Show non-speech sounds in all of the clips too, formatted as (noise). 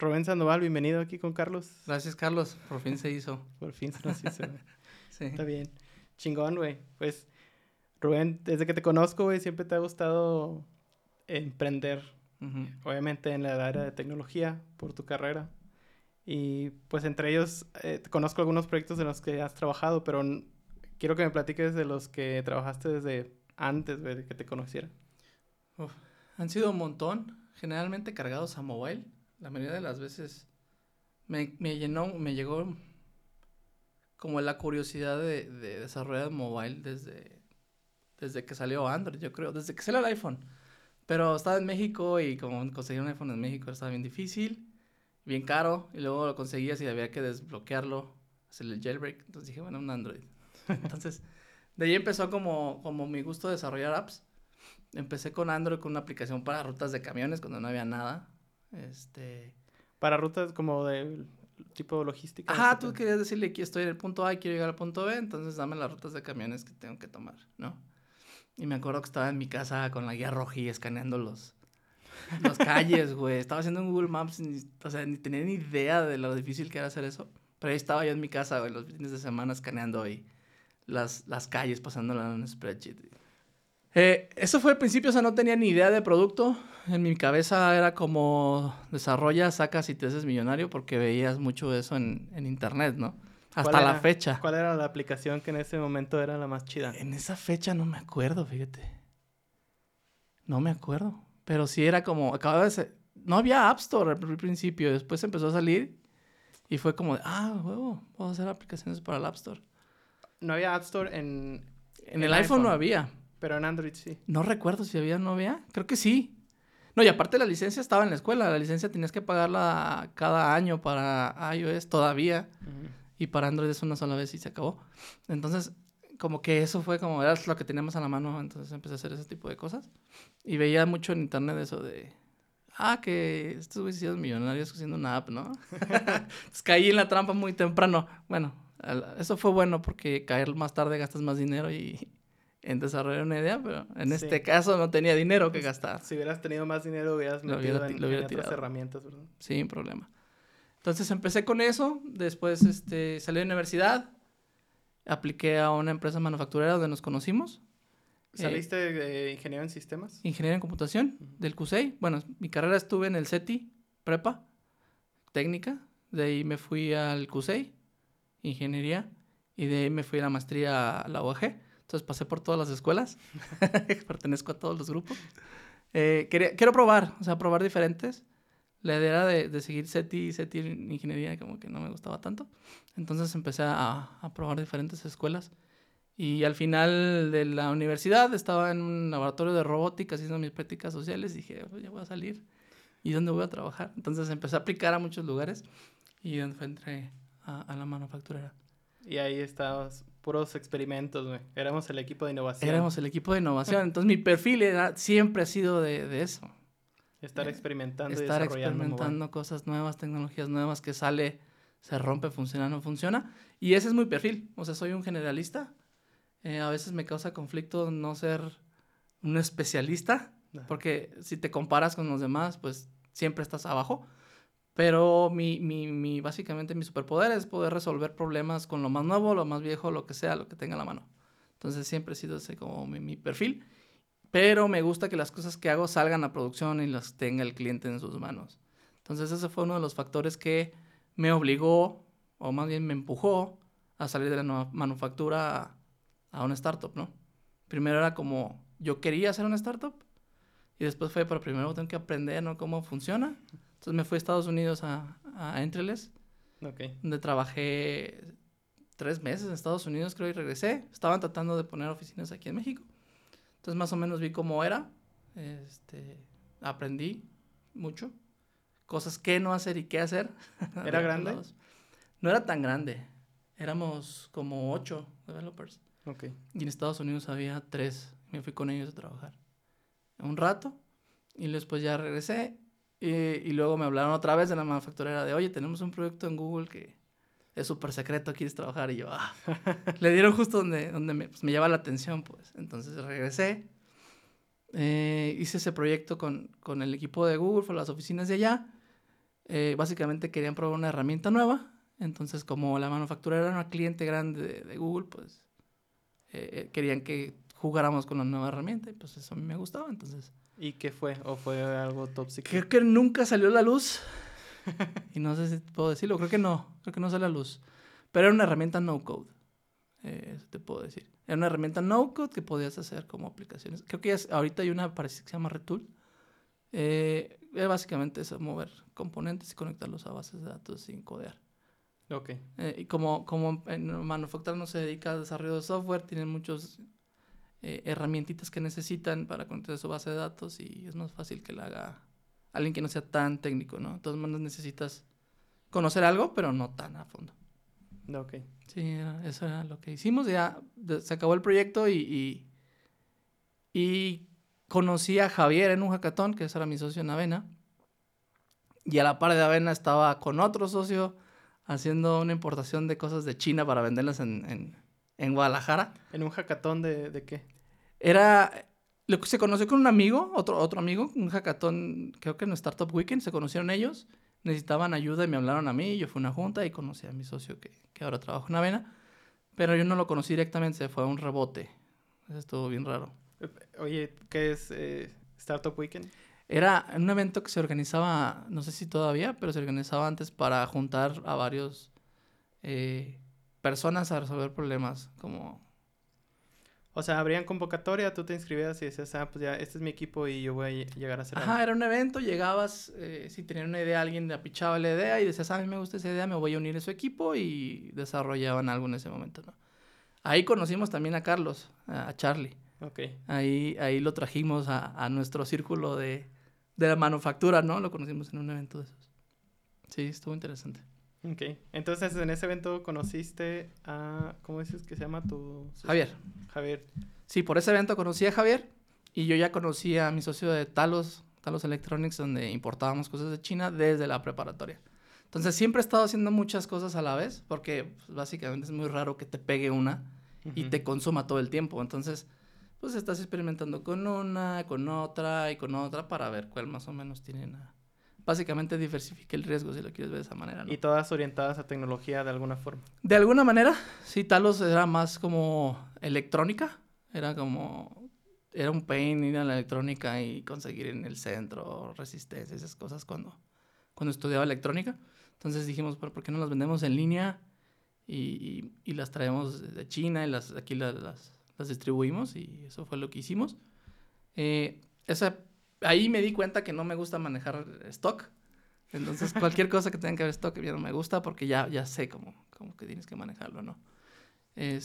Rubén Sandoval, bienvenido aquí con Carlos. Gracias, Carlos. Por fin se hizo. Por fin se nos (laughs) hizo. sí. Está bien. Chingón, güey. Pues, Rubén, desde que te conozco, güey, siempre te ha gustado emprender. Obviamente en la área de tecnología, por tu carrera. Y pues entre ellos, eh, conozco algunos proyectos en los que has trabajado, pero quiero que me platiques de los que trabajaste desde antes, güey, de que te conociera. han sido un montón, generalmente cargados a mobile la mayoría de las veces me, me llenó, me llegó como la curiosidad de, de, desarrollar mobile desde, desde que salió Android, yo creo, desde que salió el iPhone. Pero estaba en México y como conseguir un iPhone en México estaba bien difícil, bien caro, y luego lo conseguías y había que desbloquearlo, hacer el jailbreak. Entonces dije, bueno, un Android. (laughs) Entonces, de ahí empezó como, como mi gusto de desarrollar apps. Empecé con Android con una aplicación para rutas de camiones cuando no había nada. Este. Para rutas como de tipo logística. Ajá, tú querías decirle que estoy en el punto A y quiero llegar al punto B, entonces dame las rutas de camiones que tengo que tomar, ¿no? Y me acuerdo que estaba en mi casa con la guía roja y escaneando los, las (laughs) calles, güey. Estaba haciendo un Google Maps, o sea, ni tenía ni idea de lo difícil que era hacer eso. Pero ahí estaba yo en mi casa, güey, los fines de semana escaneando ahí las, las calles, pasándolas en un spreadsheet. Eh, eso fue al principio, o sea, no tenía ni idea de producto. En mi cabeza era como desarrolla, sacas y te haces millonario porque veías mucho eso en, en internet, ¿no? Hasta la fecha. ¿Cuál era la aplicación que en ese momento era la más chida? En esa fecha no me acuerdo, fíjate. No me acuerdo. Pero sí era como, acababa de ser... No había App Store al principio, después empezó a salir y fue como, ah, huevo, puedo hacer aplicaciones para el App Store. No había App Store en... En, el iPhone no había. Pero en Android sí. No recuerdo si había o no había. Creo que sí. No, y aparte la licencia estaba en la escuela. La licencia tenías que pagarla cada año para iOS todavía. Y para Android es una sola vez y se acabó. Entonces, como que eso fue como, era lo que teníamos a la mano. Entonces empecé a hacer ese tipo de cosas. Y veía mucho en internet eso de, ah, que estos güeyes millonarios haciendo una app, ¿no? (laughs) Entonces caí en la trampa muy temprano. Bueno, eso fue bueno porque caer más tarde gastas más dinero y, en desarrollar una idea, pero en este caso no tenía dinero que gastar. Si hubieras tenido más dinero, hubieras metido en, otras herramientas, ¿verdad? Sin problema. Entonces empecé con eso, después este, salí de la universidad, apliqué a una empresa manufacturera donde nos conocimos. ¿Saliste de ingeniero en sistemas? Ingeniero en computación, del CUSEI. Bueno, mi carrera estuve en el CETI, prepa, técnica. De ahí me fui al CUSEI, ingeniería. Y de ahí me fui a la maestría a la UAG entonces pasé por todas las escuelas, (laughs) (laughs) pertenezco a todos los grupos. Eh, quiero probar, o sea, probar diferentes. La idea era de, de seguir SETI y SETI en ingeniería como que no me gustaba tanto. Entonces empecé a, a, probar diferentes escuelas. Y al final de la universidad estaba en un laboratorio de robótica haciendo mis prácticas sociales. Dije, pues ya voy a salir. ¿Y dónde voy a trabajar? Entonces empecé a aplicar a muchos lugares y entré a, a la manufacturera. Y ahí estabas puros experimentos, güey. Éramos el equipo de innovación. Éramos el equipo de innovación. Entonces mi perfil era, siempre ha sido de, de eso. Estar experimentando Estar y experimentando cosas nuevas, tecnologías nuevas que sale, se rompe, funciona, no funciona. Y ese es mi perfil. O sea, soy un generalista. Eh, a veces me causa conflicto no ser un especialista, porque si te comparas con los demás, pues siempre estás abajo. Pero mi, mi, mi, básicamente mi superpoder es poder resolver problemas con lo más nuevo, lo más viejo, lo que sea, lo que tenga la mano. Entonces siempre he sido ese como mi, mi perfil. Pero me gusta que las cosas que hago salgan a producción y las tenga el cliente en sus manos. Entonces ese fue uno de los factores que me obligó, o más bien me empujó, a salir de la manufactura a, a una startup, ¿no? Primero era como, yo quería hacer una startup. Y después fue, pero primero tengo que aprender, ¿no? Cómo funciona. Entonces me fui a Estados Unidos a, a Entreles, donde trabajé tres meses en Estados Unidos, creo, y regresé. Estaban tratando de poner oficinas aquí en México. Entonces más o menos vi cómo era. Este, aprendí mucho. Cosas que no hacer y qué hacer. (laughs) ¿Era grande? No era tan grande. Éramos como ocho developers. Okay. Y en Estados Unidos había tres. Me fui con ellos a trabajar. Un rato. Y después ya regresé y, luego me hablaron otra vez de la manufacturera de, oye, tenemos un proyecto en Google que es súper secreto, ¿quieres trabajar? Y yo, ah, (laughs) le dieron justo donde, donde me, pues, me llama la atención, pues. Entonces regresé, eh, hice ese proyecto con, con, el equipo de Google, fue las oficinas de allá. eh, básicamente querían probar una herramienta nueva. Entonces, como la manufactura era una cliente grande de, Google, pues eh, querían que jugáramos con la nueva herramienta y pues eso a mí me gustaba, entonces... ¿Y qué fue? ¿O fue algo secret? Creo que nunca salió a la luz. (laughs) y no sé si puedo decirlo, creo que no, creo que no salió a la luz. Pero era una herramienta no code. Eh, eso te puedo decir. Era una herramienta no code que podías hacer como aplicaciones. Creo que ahorita hay una parece que se llama Retool. Eh, básicamente es mover componentes y conectarlos a bases de datos sin codear. Ok. Eh, y como, como en Manufacturing no se dedica al desarrollo de software, tienen muchos eh, herramientitas que necesitan para conectar su base de datos y es más fácil que la haga alguien que no sea tan técnico, ¿no? De todas maneras necesitas conocer algo, pero no tan a fondo. Ok. Sí, eso era lo que hicimos. Ya se acabó el proyecto y, y, conocí a Javier en un hackathon, que ese era mi socio en Avena. Y a la par de Avena estaba con otro socio haciendo una importación de cosas de China para venderlas en, en, Guadalajara. ¿En un hackathon de, de qué? Era lo que se conoció con un amigo, otro, otro amigo, un hackathon, creo que en Startup Weekend, se conocieron ellos necesitaban ayuda y me hablaron a mí. Yo fui a una junta y conocí a mi socio que, que ahora trabaja en Avena. Pero yo no lo conocí directamente, se fue a un rebote. Eso estuvo bien raro. Oye, ¿qué es eh, Startup Weekend? Era un evento que se organizaba, no sé si todavía, pero se organizaba antes para juntar a varios eh, personas a resolver problemas, como o sea, abrían convocatoria, tú te inscribías y decías, ah, pues ya, este es mi equipo y yo voy a llegar a ser. Ajá, era un evento, llegabas, eh, si tenían una idea, alguien le apichaba la idea y decías, ah, a mí me gusta esa idea, me voy a unir a su equipo y desarrollaban algo en ese momento, ¿no? Ahí conocimos también a Carlos, a Charlie. Ok. Ahí, ahí lo trajimos a, a nuestro círculo de, de la manufactura, ¿no? Lo conocimos en un evento de esos. Sí, estuvo interesante. Ok. Entonces, en ese evento conociste a. ¿Cómo dices que se llama tu. Javier. Javier. Sí, por ese evento conocí a Javier y yo ya conocí a mi socio de Talos, Talos Electronics, donde importábamos cosas de China desde la preparatoria. Entonces, siempre he estado haciendo muchas cosas a la vez porque pues, básicamente es muy raro que te pegue una y te consuma todo el tiempo. Entonces, pues estás experimentando con una, con otra y con otra para ver cuál más o menos tiene una básicamente diversifique el riesgo, si lo quieres ver de esa manera. ¿Y todas orientadas a tecnología de alguna forma? De alguna manera, sí, Talos era más como electrónica, era como, era un pain ir a la electrónica y conseguir en el centro resistencia, esas cosas cuando, cuando estudiaba electrónica. Entonces dijimos, ¿por qué no las vendemos en línea y, y, las traemos de China y las, aquí las, las, las, distribuimos? Y eso fue lo que hicimos. Eh, esa ahí me di cuenta que no me gusta manejar stock. Entonces, cualquier cosa que tenga que ver stock ya no me gusta porque ya, ya sé cómo, cómo que tienes que manejarlo, ¿no?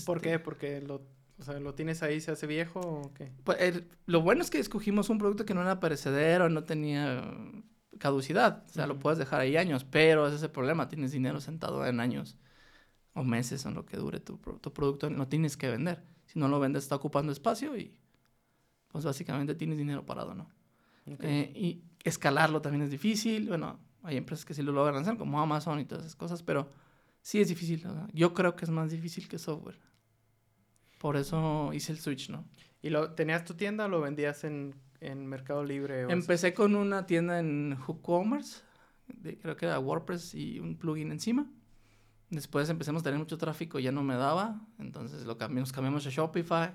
¿Por qué? Este ¿Porque lo, o sea, lo tienes ahí, se hace viejo o qué? Pues lo bueno es que escogimos un producto que no era perecedero, no tenía caducidad. O sea, lo puedes dejar ahí años, pero ese es el problema. Tienes dinero sentado en años o meses en lo que dure tu, tu producto. No tienes que vender. Si no lo vendes, está ocupando espacio y pues básicamente tienes dinero parado, ¿no? Eh, y escalarlo también es difícil. Bueno, hay empresas que sí lo logran hacer, como Amazon y todas esas cosas, pero sí es difícil. Yo creo que es más difícil que software. Por eso hice el switch, ¿no? ¿Y lo tenías tu tienda o lo vendías en, en Mercado Libre? Empecé con una tienda en WooCommerce, creo que era WordPress y un plugin encima. Después empecemos a tener mucho tráfico, ya no me daba, entonces lo cambiamos, cambiamos a Shopify.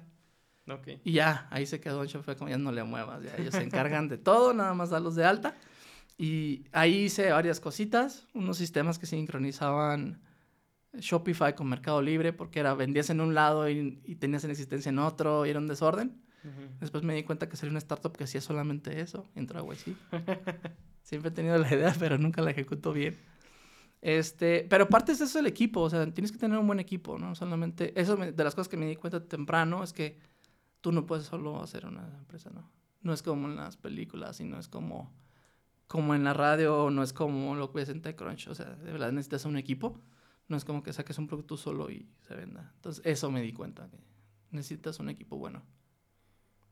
Y ya, ahí se quedó en Shopify, como ya no le muevas, ya ellos se encargan de todo, nada más darlos de alta. Y ahí hice varias cositas, unos sistemas que sincronizaban Shopify con Mercado Libre, porque era vendías en un lado y, y tenías en existencia en otro, y era un desorden. Después me di cuenta que sería una startup que hacía solamente eso, entró a YC. Siempre he tenido la idea, pero nunca la ejecuto bien. Este, pero parte de eso el equipo, o sea, tienes que tener un buen equipo, ¿no? Solamente, eso de las cosas que me di cuenta temprano es que tú no puedes solo hacer una empresa, ¿no? No es como en las películas y no es como, como en la radio, no es como lo que ves en TechCrunch. O sea, de verdad necesitas un equipo. No es como que saques un producto solo y se venda. Entonces, eso me di cuenta, que necesitas un equipo bueno.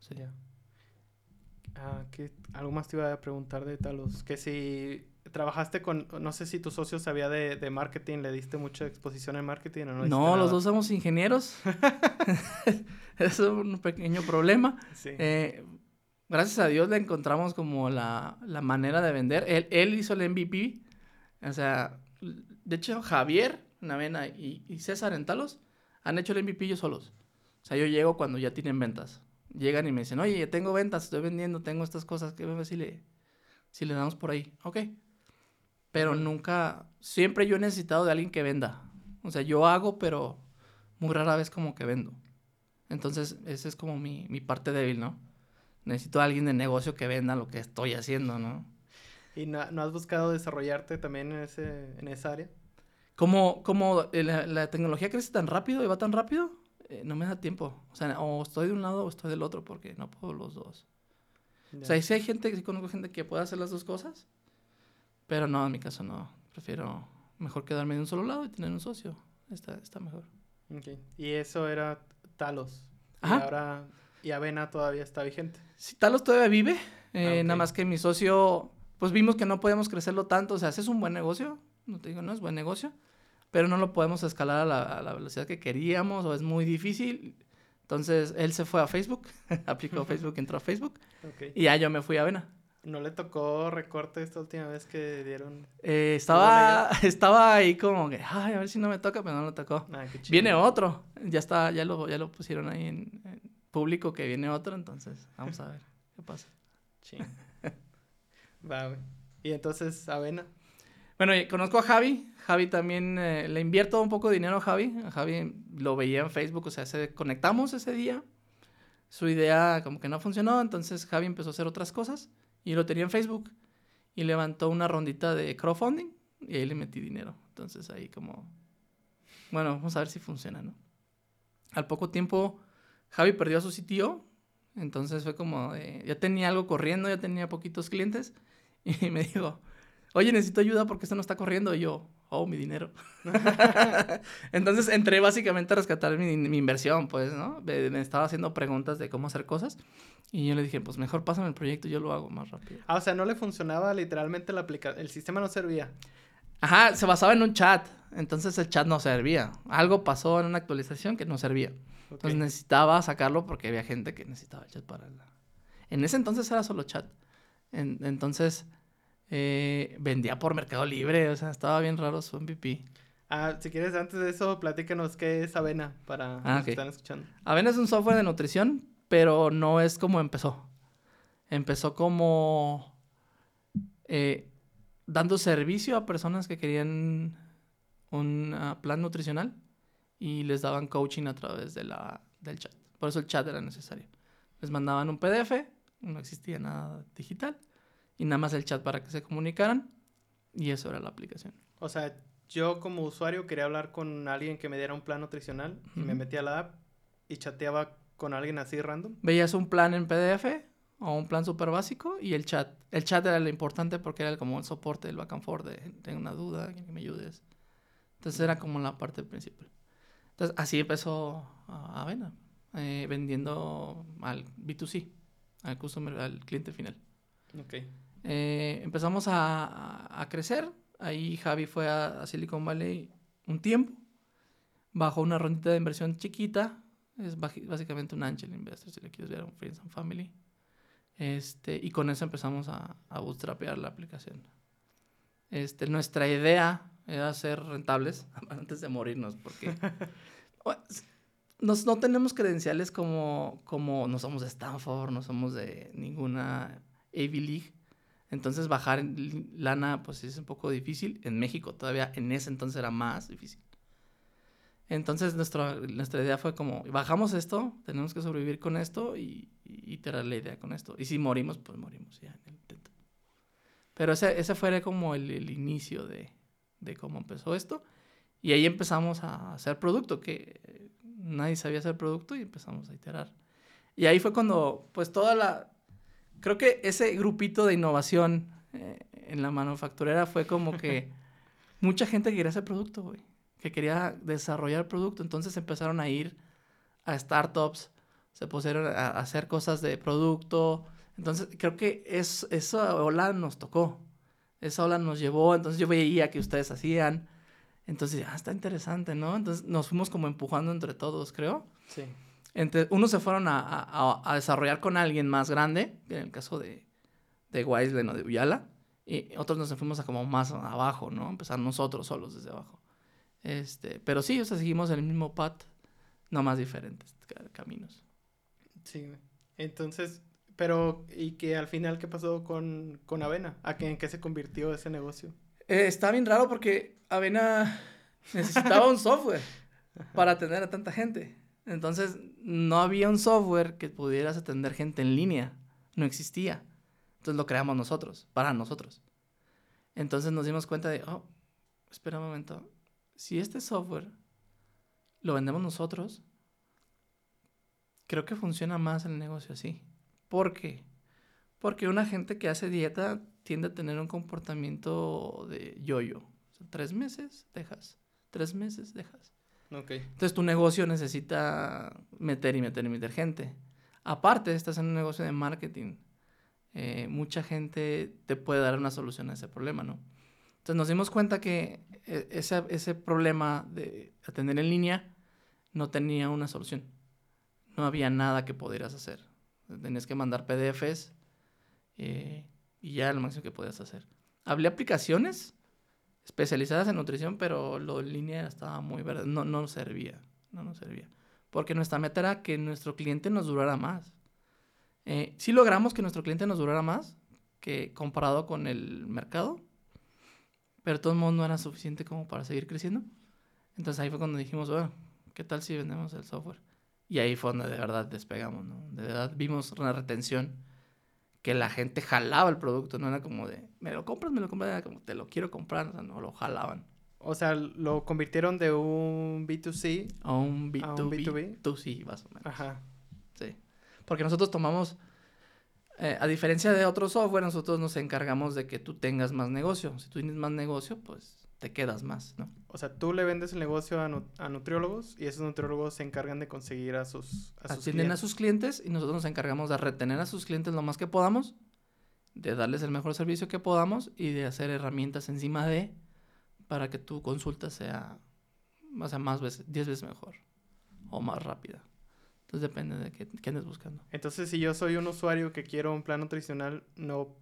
Sí. Ah, algo más te iba a preguntar de Talos. Que si trabajaste con, no sé si tu socio sabía de, de marketing, le diste mucha exposición en marketing o no. No, los dos somos ingenieros. (laughs) es un pequeño problema. Eh, gracias a Dios le encontramos como la, la manera de vender. Él, él, hizo el MVP O sea, de hecho, Javier Navena y, y César Entalos han hecho el MVP ellos solos. O sea, yo llego cuando ya tienen ventas. Llegan y me dicen, oye, tengo ventas, estoy vendiendo, tengo estas cosas, ¿qué ver si le, si le damos por ahí? Ok. Pero nunca, siempre yo he necesitado de alguien que venda. O sea, yo hago, pero muy rara vez como que vendo. Entonces, esa es como mi, mi parte débil, ¿no? Necesito a alguien de negocio que venda lo que estoy haciendo, ¿no? ¿Y no, no has buscado desarrollarte también en, ese, en esa área? Como, como eh, la, la, tecnología crece tan rápido y va tan rápido, eh, no me da tiempo. O sea, o estoy de un lado o estoy del otro porque no puedo los dos. O sea, si hay gente, sí conozco gente que puede hacer las dos cosas, pero no, en mi caso no. Prefiero mejor quedarme de un solo lado y tener un socio. Está, está mejor. Okay. Y eso era Talos. Ajá. Y ahora, y Avena todavía está vigente. Sí, Talos todavía vive. Eh, ah, Nada más que mi socio, pues vimos que no podíamos crecerlo tanto. O sea, es un buen negocio. No te digo, no es buen negocio. Pero no lo podemos escalar a la, a la velocidad que queríamos o es muy difícil. Entonces él se fue a Facebook, (laughs) aplicó (laughs) Facebook, entró a Facebook. Okay. Y ya yo me fui a Avena. ¿No le tocó recorte esta última vez que dieron? Eh, estaba, (laughs) estaba ahí como que, ay, a ver si no me toca, pero no le tocó. Ah, viene otro, ya está, ya lo, ya lo pusieron ahí en, en, público que viene otro, entonces vamos a ver (laughs) qué pasa. Ching. Va, güey. Y entonces, Avena. Bueno, conozco a Javi. Javi también eh, le invierto un poco de dinero a Javi. A Javi lo veía en Facebook, o sea, se conectamos ese día. Su idea como que no funcionó, entonces Javi empezó a hacer otras cosas y lo tenía en Facebook y levantó una rondita de crowdfunding y ahí le metí dinero. Entonces ahí como, bueno, vamos a ver si funciona, ¿no? Al poco tiempo Javi perdió a su sitio, entonces fue como, ya tenía algo corriendo, ya tenía poquitos clientes (laughs) y me dijo, oye, necesito ayuda porque esto no está corriendo. Y yo, oh, mi dinero. (laughs) Entonces entré básicamente a rescatar mi, mi, inversión, pues, ¿no? Me, estaba haciendo preguntas de cómo hacer cosas. Y yo le dije, pues mejor pásame el proyecto, yo lo hago más rápido. Ah, o sea, no le funcionaba literalmente la aplicación, el sistema no servía. Ajá, se basaba en un chat, entonces el chat no servía. Algo pasó en una actualización que no servía. Okay. Entonces necesitaba sacarlo porque había gente que necesitaba el chat para... La... En ese entonces era solo chat. En, entonces eh, vendía por Mercado Libre, o sea, estaba bien raro su MVP. Ah, si quieres, antes de eso, platícanos qué es Avena para ah, los que están escuchando. Avena es un software de nutrición, pero no es como empezó. Empezó como eh, dando servicio a personas que querían un uh, plan nutricional y les daban coaching a través de la, del chat. Por eso el chat era necesario. Les mandaban un PDF, no existía nada digital y nada más el chat para que se comunicaran y eso era la aplicación. O sea, yo como usuario quería hablar con alguien que me diera un plan nutricional y me metía a la app y chateaba con alguien así random. Veías un plan en PDF o un plan súper básico y el chat. El chat era lo importante porque era como el soporte, el back and forth de tengo una duda, que me ayudes. Entonces era como la parte principal. Entonces así empezó Avena, eh, vendiendo al B2C, al customer, al cliente final. Okay. Eh, empezamos a, a, crecer. Ahí Javi fue a, a, Silicon Valley un tiempo. Bajó una rondita de inversión chiquita. Es básicamente un angel investor, si le quieres ver, un Friends and Family. Este, y con eso empezamos a, a bootstrapear la aplicación. Este, nuestra idea era ser rentables (laughs) antes de morirnos, porque (laughs) nos, no tenemos credenciales como, como no somos de Stanford, no somos de ninguna Ivy League. Entonces bajar lana pues es un poco difícil. En México todavía en ese entonces era más difícil. Entonces nuestra, nuestra idea fue como, bajamos esto, tenemos que sobrevivir con esto y, y iterar la idea con esto. Y si morimos, pues morimos ya en el intento. Pero ese, ese fue como el, el inicio de, de, cómo empezó esto. Y ahí empezamos a hacer producto, que nadie sabía hacer producto y empezamos a iterar. Y ahí fue cuando, pues toda la, creo que ese grupito de innovación eh, en la manufacturera fue como que (laughs) mucha gente quería hacer producto, güey. Que quería desarrollar producto. Entonces empezaron a ir a startups, se pusieron a hacer cosas de producto. Entonces creo que es, esa ola nos tocó. Esa ola nos llevó. Entonces yo veía que ustedes hacían. Entonces, ah, está interesante, ¿no? Entonces nos fuimos como empujando entre todos, creo. Sí. Entre, unos se fueron a, a, a, desarrollar con alguien más grande, en el caso de, de Weislen o de Uyala, Y otros nos fuimos a como más abajo, ¿no? Empezar nosotros solos desde abajo. Este, pero sí, o sea, seguimos el mismo path, no más diferentes caminos. Sí, entonces, pero, ¿y que al final qué pasó con, con Avena? ¿A qué, en qué se convirtió ese negocio? Eh, está bien raro porque Avena necesitaba un software (laughs) para atender a tanta gente. Entonces, no había un software que pudieras atender gente en línea. No existía. Entonces lo creamos nosotros, para nosotros. Entonces nos dimos cuenta de, oh, espera un momento. Si este software lo vendemos nosotros, creo que funciona más el negocio así. ¿Por qué? Porque una gente que hace dieta tiende a tener un comportamiento de yo-yo. tres meses, dejas. Tres meses, dejas. Okay. Entonces tu negocio necesita meter y meter y meter gente. Aparte, estás en un negocio de marketing. Eh, mucha gente te puede dar una solución a ese problema, ¿no? Entonces nos dimos cuenta que eh, ese, ese problema de atender en línea no tenía una solución. No había nada que pudieras hacer. Tenías que mandar PDFs eh, y ya lo máximo que podías hacer. Hablé aplicaciones especializadas en nutrición, pero lo línea estaba muy verde. No, no nos servía. No nos servía. Porque nuestra meta era que nuestro cliente nos durara más. Eh, sí logramos que nuestro cliente nos durara más que comparado con el mercado, pero de todos modos no era suficiente como para seguir creciendo. Entonces ahí fue cuando dijimos, bueno, ¿qué tal si vendemos el software? Y ahí fue donde de verdad despegamos, ¿no? De verdad vimos una retención que la gente jalaba el producto, no era como de, me lo compras, me lo compras, era como, te lo quiero comprar, o sea, no lo jalaban. O sea, lo convirtieron de un B2C a un B2B. A un B2B. 2C, más o menos. Ajá. Sí. Porque nosotros tomamos, eh, a diferencia de otro software, nosotros nos encargamos de que tú tengas más negocio. Si tú tienes más negocio, pues te quedas más, ¿no? O sea, tú le vendes el negocio a, nutriólogos y esos nutriólogos se encargan de conseguir a sus, a sus clientes. a sus clientes y nosotros nos encargamos de retener a sus clientes lo más que podamos, de darles el mejor servicio que podamos y de hacer herramientas encima de para que tu consulta sea, o sea, más veces, 10 veces mejor o más rápida. Entonces depende de qué, qué andes buscando. Entonces, si yo soy un usuario que quiero un plan nutricional, no...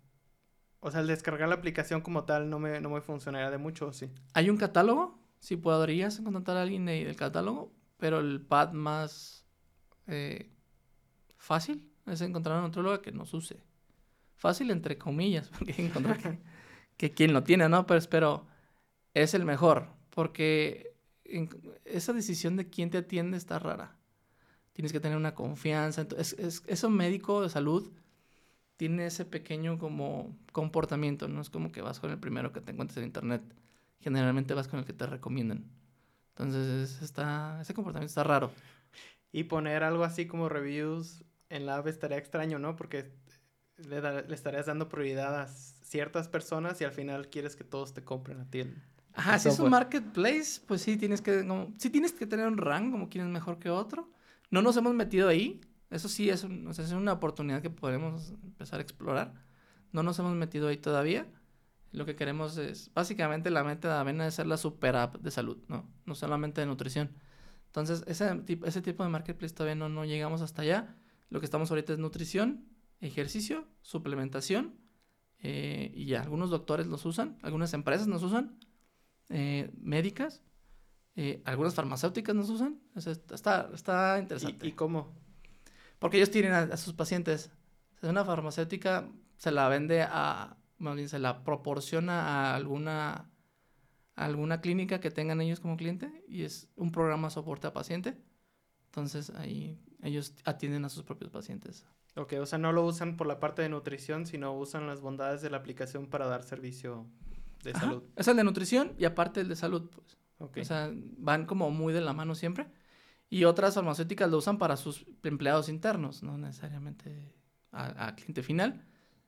O sea, el descargar la aplicación como tal no me, no me funcionaría de mucho, ¿sí? Hay un catálogo, si podrías encontrar a alguien del catálogo, pero el pad más eh, fácil es encontrar a un nutrólogo que nos use. Fácil entre comillas, (laughs) porque encontrar que, que quien lo tiene, ¿no? Pero espero, es el mejor, porque esa decisión de quién te atiende está rara tienes que tener una confianza. Entonces, es, eso médico de salud tiene ese pequeño como comportamiento, no es como que vas con el primero que te encuentres en internet. Generalmente vas con el que te recomiendan. Entonces, está, ese comportamiento está raro. Y poner algo así como reviews en la app estaría extraño, ¿no? Porque le, le, estarías dando prioridad a ciertas personas y al final quieres que todos te compren a ti. Ajá, si es un marketplace, pues sí tienes que, como, sí tienes que tener un rango, como quien es mejor que otro. No nos hemos metido ahí. Eso sí es, es una oportunidad que podemos empezar a explorar. No nos hemos metido ahí todavía. Lo que queremos es, básicamente la meta de Avena es ser la super app de salud, ¿no? No solamente de nutrición. Entonces, ese, ese tipo de marketplace todavía no, no llegamos hasta allá. Lo que estamos ahorita es nutrición, ejercicio, suplementación. Eh, y ya, algunos doctores los usan, algunas empresas nos usan, eh, médicas. Eh, algunas farmacéuticas nos usan. está, está interesante. ¿Y, cómo? Porque ellos tienen a, sus pacientes. una farmacéutica se la vende a, más bien se la proporciona a alguna, alguna clínica que tengan ellos como cliente y es un programa soporte a paciente. Entonces ahí ellos atienden a sus propios pacientes. Ok, o sea, no lo usan por la parte de nutrición, sino usan las bondades de la aplicación para dar servicio de salud. Es el de nutrición y aparte el de salud, pues. O sea, van como muy de la mano siempre. Y otras farmacéuticas lo usan para sus empleados internos, no necesariamente a, cliente final,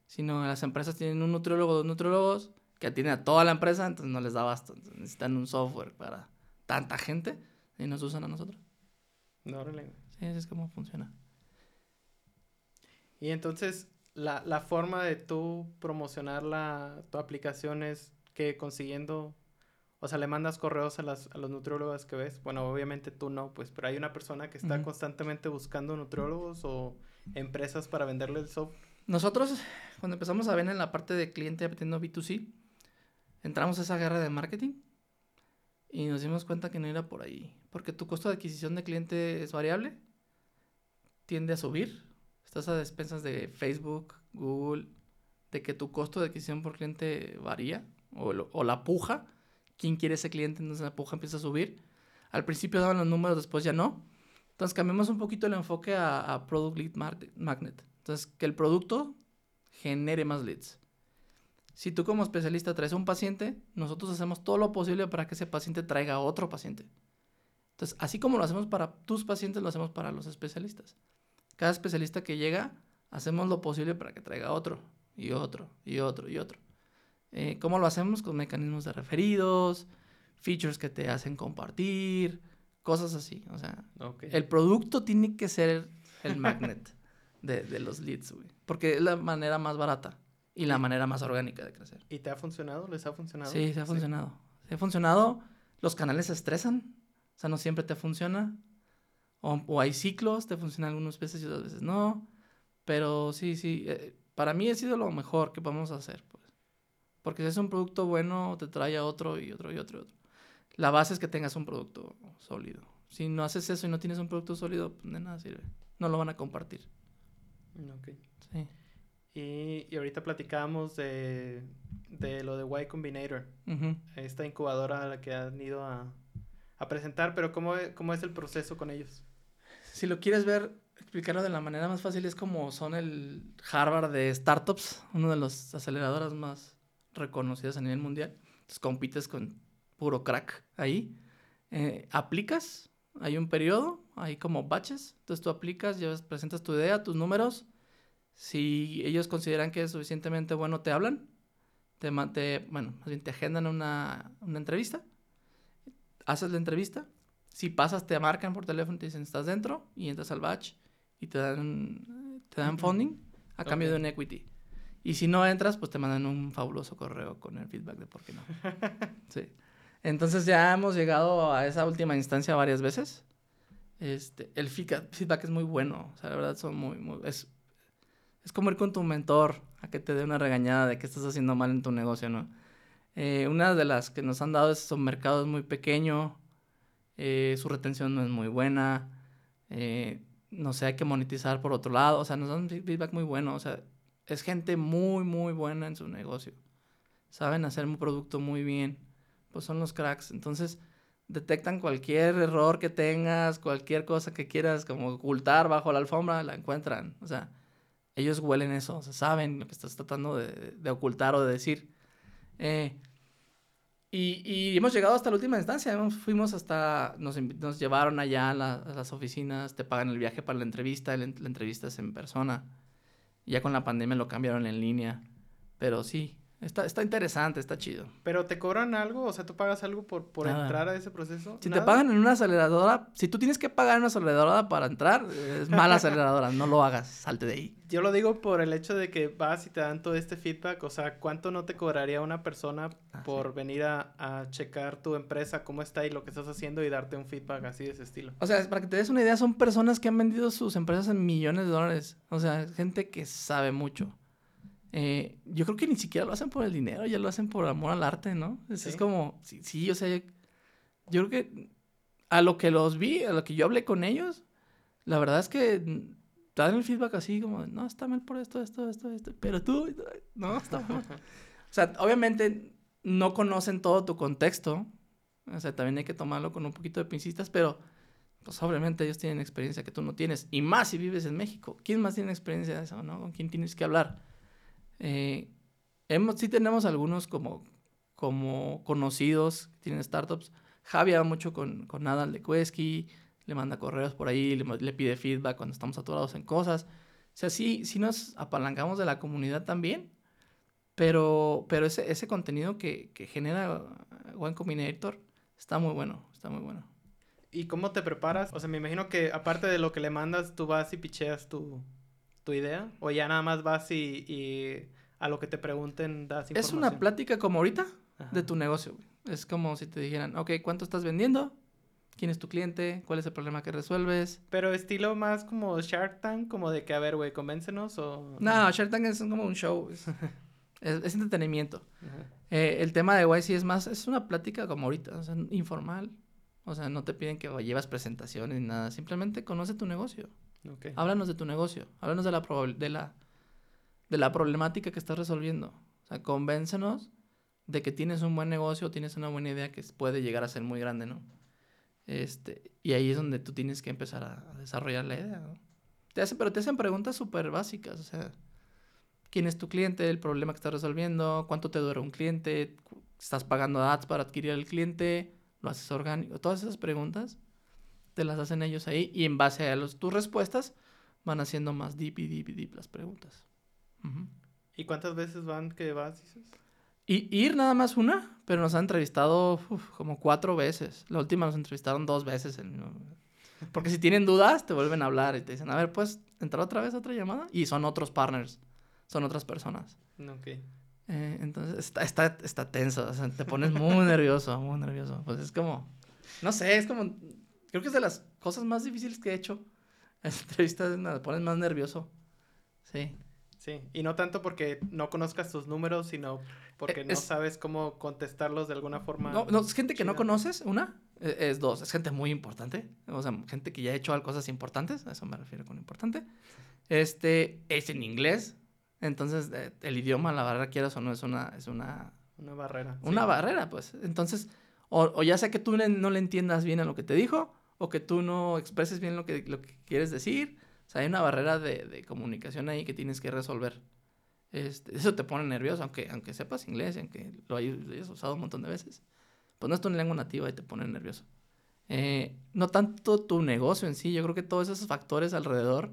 sino las empresas tienen un nutriólogo, dos nutriólogos que atienden a toda la empresa, entonces no les da basto. necesitan un software para tanta gente y nos usan a nosotros. No, Sí, así es como funciona. Y entonces, la, la forma de tú promocionar la, tu aplicación es que consiguiendo o sea, le mandas correos a, las, a los nutriólogos que ves. Bueno, obviamente tú no, pues, pero hay una persona que está constantemente buscando nutriólogos o empresas para venderle el software. Nosotros, cuando empezamos a ver en la parte de cliente aprendiendo B2C, entramos a esa guerra de marketing y nos dimos cuenta que no era por ahí. Porque tu costo de adquisición de cliente es variable, tiende a subir. Estás a despensas de Facebook, Google, de que tu costo de adquisición por cliente varía o, o la puja. ¿Quién quiere ese cliente? Entonces la puja empieza a subir. Al principio daban los números, después ya no. Entonces cambiamos un poquito el enfoque a, a Product Lead Magnet. Entonces, que el producto genere más leads. Si tú como especialista traes a un paciente, nosotros hacemos todo lo posible para que ese paciente traiga a otro paciente. Entonces, así como lo hacemos para tus pacientes, lo hacemos para los especialistas. Cada especialista que llega, hacemos lo posible para que traiga otro, y otro, y otro, y otro. Eh, ¿Cómo lo hacemos? Con mecanismos de referidos, features que te hacen compartir, cosas así. O sea, el producto tiene que ser el magnet (laughs) de, de los leads, güey. Porque es la manera más barata y la manera más orgánica de crecer. ¿Y te ha funcionado? ¿Les ha funcionado? Sí, se ha funcionado. Se ha funcionado. Los canales se estresan. O sea, no siempre te funciona. O, hay ciclos, te funciona algunas veces y otras veces no. Pero sí, sí. Eh, para mí ha sido lo mejor que podemos hacer. Pues. Porque si es un producto bueno, te trae a otro y otro y otro y otro. La base es que tengas un producto sólido. Si no haces eso y no tienes un producto sólido, pues de nada sirve. No lo van a compartir. Ok. Sí. Y, ahorita platicábamos de, de, lo de Y Combinator, esta incubadora a la que han ido a, a presentar, pero ¿cómo, ¿cómo, es el proceso con ellos? Si lo quieres ver, explicarlo de la manera más fácil, es como son el Harvard de startups, uno de los aceleradoras más reconocidas a nivel mundial. Entonces compites con puro crack ahí. Eh, aplicas, hay un periodo, hay como batches, entonces tú aplicas, llevas, presentas tu idea, tus números, si ellos consideran que es suficientemente bueno, te hablan, te, te bueno, más bien te agendan una, una entrevista, haces la entrevista, si pasas te marcan por teléfono y te dicen estás dentro y entras al batch y te dan, te dan funding a cambio de un equity. Y si no entras, pues te mandan un fabuloso correo con el feedback de por qué no. (laughs) sí. Entonces ya hemos llegado a esa última instancia varias veces. Este, el feedback es muy bueno. O sea, la verdad son muy, muy es es como ir con tu mentor a que te dé una regañada de que estás haciendo mal en tu negocio, ¿no? Eh, una de las que nos han dado es un mercado es muy pequeño, eh, su retención no es muy buena, eh, no sé, hay que monetizar por otro lado, o sea, nos dan feedback muy bueno, o sea, es gente muy, muy buena en su negocio, saben hacer un producto muy bien, pues son los cracks, entonces detectan cualquier error que tengas, cualquier cosa que quieras como ocultar bajo la alfombra, la encuentran, o sea, ellos huelen eso, o sea, saben lo que estás tratando de, ocultar o de decir. Eh, y, hemos llegado hasta la última instancia, fuimos hasta, nos, llevaron allá a, las oficinas, te pagan el viaje para la entrevista, la, la entrevista es en persona. Ya con la pandemia lo cambiaron en línea, pero sí, Está, está interesante, está chido. ¿Pero te cobran algo? O sea, ¿tú pagas algo por, por entrar a ese proceso? Si te pagan en una aceleradora, si tú tienes que pagar en una aceleradora para entrar, es mala (laughs) aceleradora, no lo hagas, salte de ahí. Yo lo digo por el hecho de que vas y te dan todo este feedback, o sea, ¿cuánto no te cobraría una persona ah, por venir a, a, checar tu empresa, cómo está y lo que estás haciendo y darte un feedback así de ese estilo? O sea, para que te des una idea, son personas que han vendido sus empresas en millones de dólares, o sea, gente que sabe mucho. Eh, yo creo que ni siquiera lo hacen por el dinero, ya lo hacen por amor al arte, ¿no? Es, como, sí, sí, o sea, yo, creo que a lo que los vi, a lo que yo hablé con ellos, la verdad es que dan el feedback así como, no, está mal por esto, esto, esto, esto, pero tú, (laughs) no, está mal. (laughs) o sea, obviamente no conocen todo tu contexto, o sea, también hay que tomarlo con un poquito de pincistas, pero pues obviamente ellos tienen experiencia que tú no tienes, y más si vives en México. ¿Quién más tiene experiencia de eso, no? ¿Con quién tienes que hablar? Eh, hemos, sí tenemos algunos como, como conocidos que tienen startups. Javi habla mucho con, con Adal de Quesky, le manda correos por ahí, le, pide feedback cuando estamos atorados en cosas. O sea, sí, sí nos apalancamos de la comunidad también, pero, pero ese, ese contenido que, que genera One Combinator está muy bueno, está muy bueno. ¿Y cómo te preparas? O sea, me imagino que aparte de lo que le mandas, tú vas y picheas tu, tu idea? ¿O ya nada más vas y, a lo que te pregunten das información? Es una plática como ahorita de tu negocio. Es como si te dijeran, ok, ¿cuánto estás vendiendo? quién es tu cliente, cuál es el problema que resuelves. Pero estilo más como Shark Tank, como de que, a ver, güey, convéncenos o... No, Shark Tank es como un show, es, (laughs) entretenimiento. Eh, el tema de YC es más, es una plática como ahorita, o sea, informal. O sea, no te piden que llevas presentaciones ni nada, simplemente conoce tu negocio. Okay. Háblanos de tu negocio, háblanos de la, de, la, de la problemática que estás resolviendo. O sea, convéncenos de que tienes un buen negocio, tienes una buena idea que puede llegar a ser muy grande, ¿no? Este, y ahí es donde tú tienes que empezar a, desarrollar la idea, ¿no? Te hacen, pero te hacen preguntas súper básicas, o sea, ¿quién es tu cliente? ¿El problema que estás resolviendo? ¿Cuánto te dura un cliente? ¿Estás pagando ads para adquirir al cliente? ¿Lo haces orgánico? Todas esas preguntas te las hacen ellos ahí y en base a los, tus respuestas van haciendo más deep y deep y deep las preguntas. ¿Y cuántas veces van que vas? Dices? Y ir nada más una, pero nos han entrevistado como cuatro veces. La última nos entrevistaron dos veces. Porque si tienen dudas, te vuelven a hablar y te dicen, a ver, pues, entrar otra vez a otra llamada. Y son otros partners, son otras personas. Ok. Eh, entonces, está, está, está tenso, o sea, te pones muy (laughs) nervioso, muy nervioso. Pues es como, no sé, es como, creo que es de las cosas más difíciles que he hecho. (laughs) Esa entrevista te pones más nervioso. Sí. Sí, y no tanto porque no conozcas tus números, sino porque no sabes cómo contestarlos de alguna forma. No, no es gente que no conoces, una, e, es dos, es gente muy importante, o sea, gente que ya ha hecho cosas importantes, a eso me refiero con importante. Este, es en inglés, entonces eh, el idioma, la barrera quieras o no, es una, es una... Una barrera. Una barrera, pues. Entonces, o, o, ya sea que tú no le entiendas bien a lo que te dijo, o que tú no expreses bien lo que, lo que quieres decir, o sea, hay una barrera de, de comunicación ahí que tienes que resolver. Este, eso te pone nervioso, aunque, aunque sepas inglés, aunque lo hayas, usado un montón de veces. Pues no es tu lengua nativa y te pone nervioso. Eh, no tanto tu negocio en sí, yo creo que todos esos factores alrededor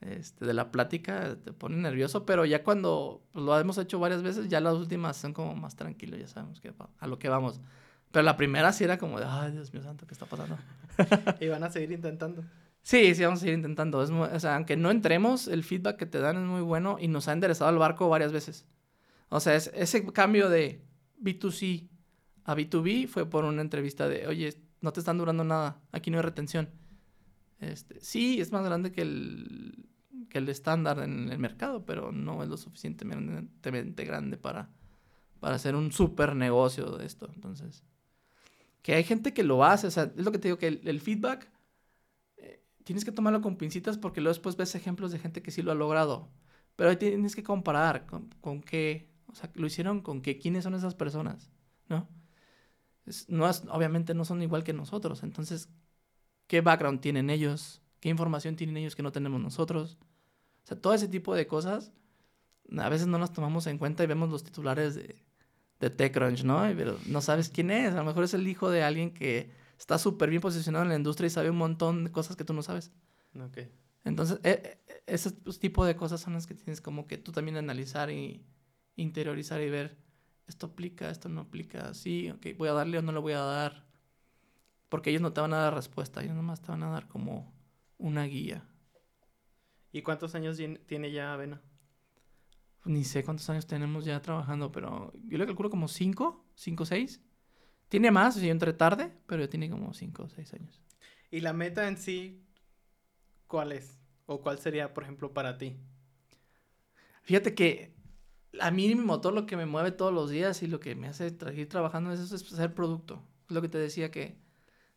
este, de la plática te ponen nervioso, pero ya cuando pues, lo hemos hecho varias veces, ya las últimas son como más tranquilos, ya sabemos que, a lo que vamos. Pero la primera sí era como de, ay, Dios mío santo, ¿qué está pasando? (laughs) y van a seguir intentando. Sí, sí, vamos a seguir intentando. Es o sea, aunque no entremos, el feedback que te dan es muy bueno y nos ha enderezado el barco varias veces. O sea, es, ese cambio de B2C a B2B fue por una entrevista de, oye, no te están durando nada, aquí no hay retención. Este, sí, es más grande que el, que el estándar en el mercado, pero no es lo suficientemente grande para, para hacer un super negocio de esto. Entonces, que hay gente que lo hace, o sea, es lo que te digo, que el feedback tienes que tomarlo con pincitas porque luego después ves ejemplos de gente que sí lo ha logrado. Pero ahí tienes que comparar con, con qué, o sea, lo hicieron con qué, quiénes son esas personas, ¿no? no obviamente no son igual que nosotros, entonces, ¿qué background tienen ellos? ¿Qué información tienen ellos que no tenemos nosotros? O sea, todo ese tipo de cosas, a veces no las tomamos en cuenta y vemos los titulares de, de TechCrunch, ¿no? Pero no sabes quién es, a lo mejor es el hijo de alguien que está súper bien posicionado en la industria y sabe un montón de cosas que tú no sabes. Ok. Entonces, e, e, ese tipo de cosas son las que tienes como que tú también analizar y interiorizar y ver, esto aplica, esto no aplica, sí, ok, voy a darle o no le voy a dar. Porque ellos no te van a dar respuesta, ellos nomás te van a dar como una guía. ¿Y cuántos años tiene ya Avena? Ni sé cuántos años tenemos ya trabajando, pero yo le calculo como cinco, cinco o seis. Tiene más, yo entré tarde, pero ya tiene como 5 o 6 años. ¿Y la meta en sí, cuál es? ¿O cuál sería, por ejemplo, para ti? Fíjate que a mí mi motor lo que me mueve todos los días y lo que me hace seguir trabajando es eso, es hacer producto. Es lo que te decía que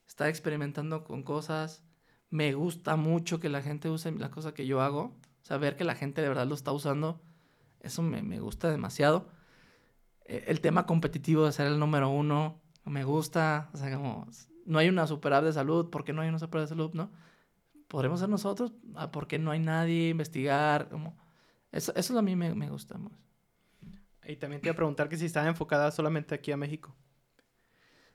está experimentando con cosas. Me gusta mucho que la gente use la cosa que yo hago. Saber que la gente de verdad lo está usando. Eso me, me gusta demasiado. E, el tema competitivo de ser el número uno me gusta, o sea, como, no hay una super app de salud, ¿por qué no hay una super app de salud, no? ¿Podremos ser nosotros? Ah, ¿Por qué no hay nadie? Investigar, como, eso, eso a mí me, me gusta más. Y también te iba a preguntar que si está enfocada solamente aquí a México.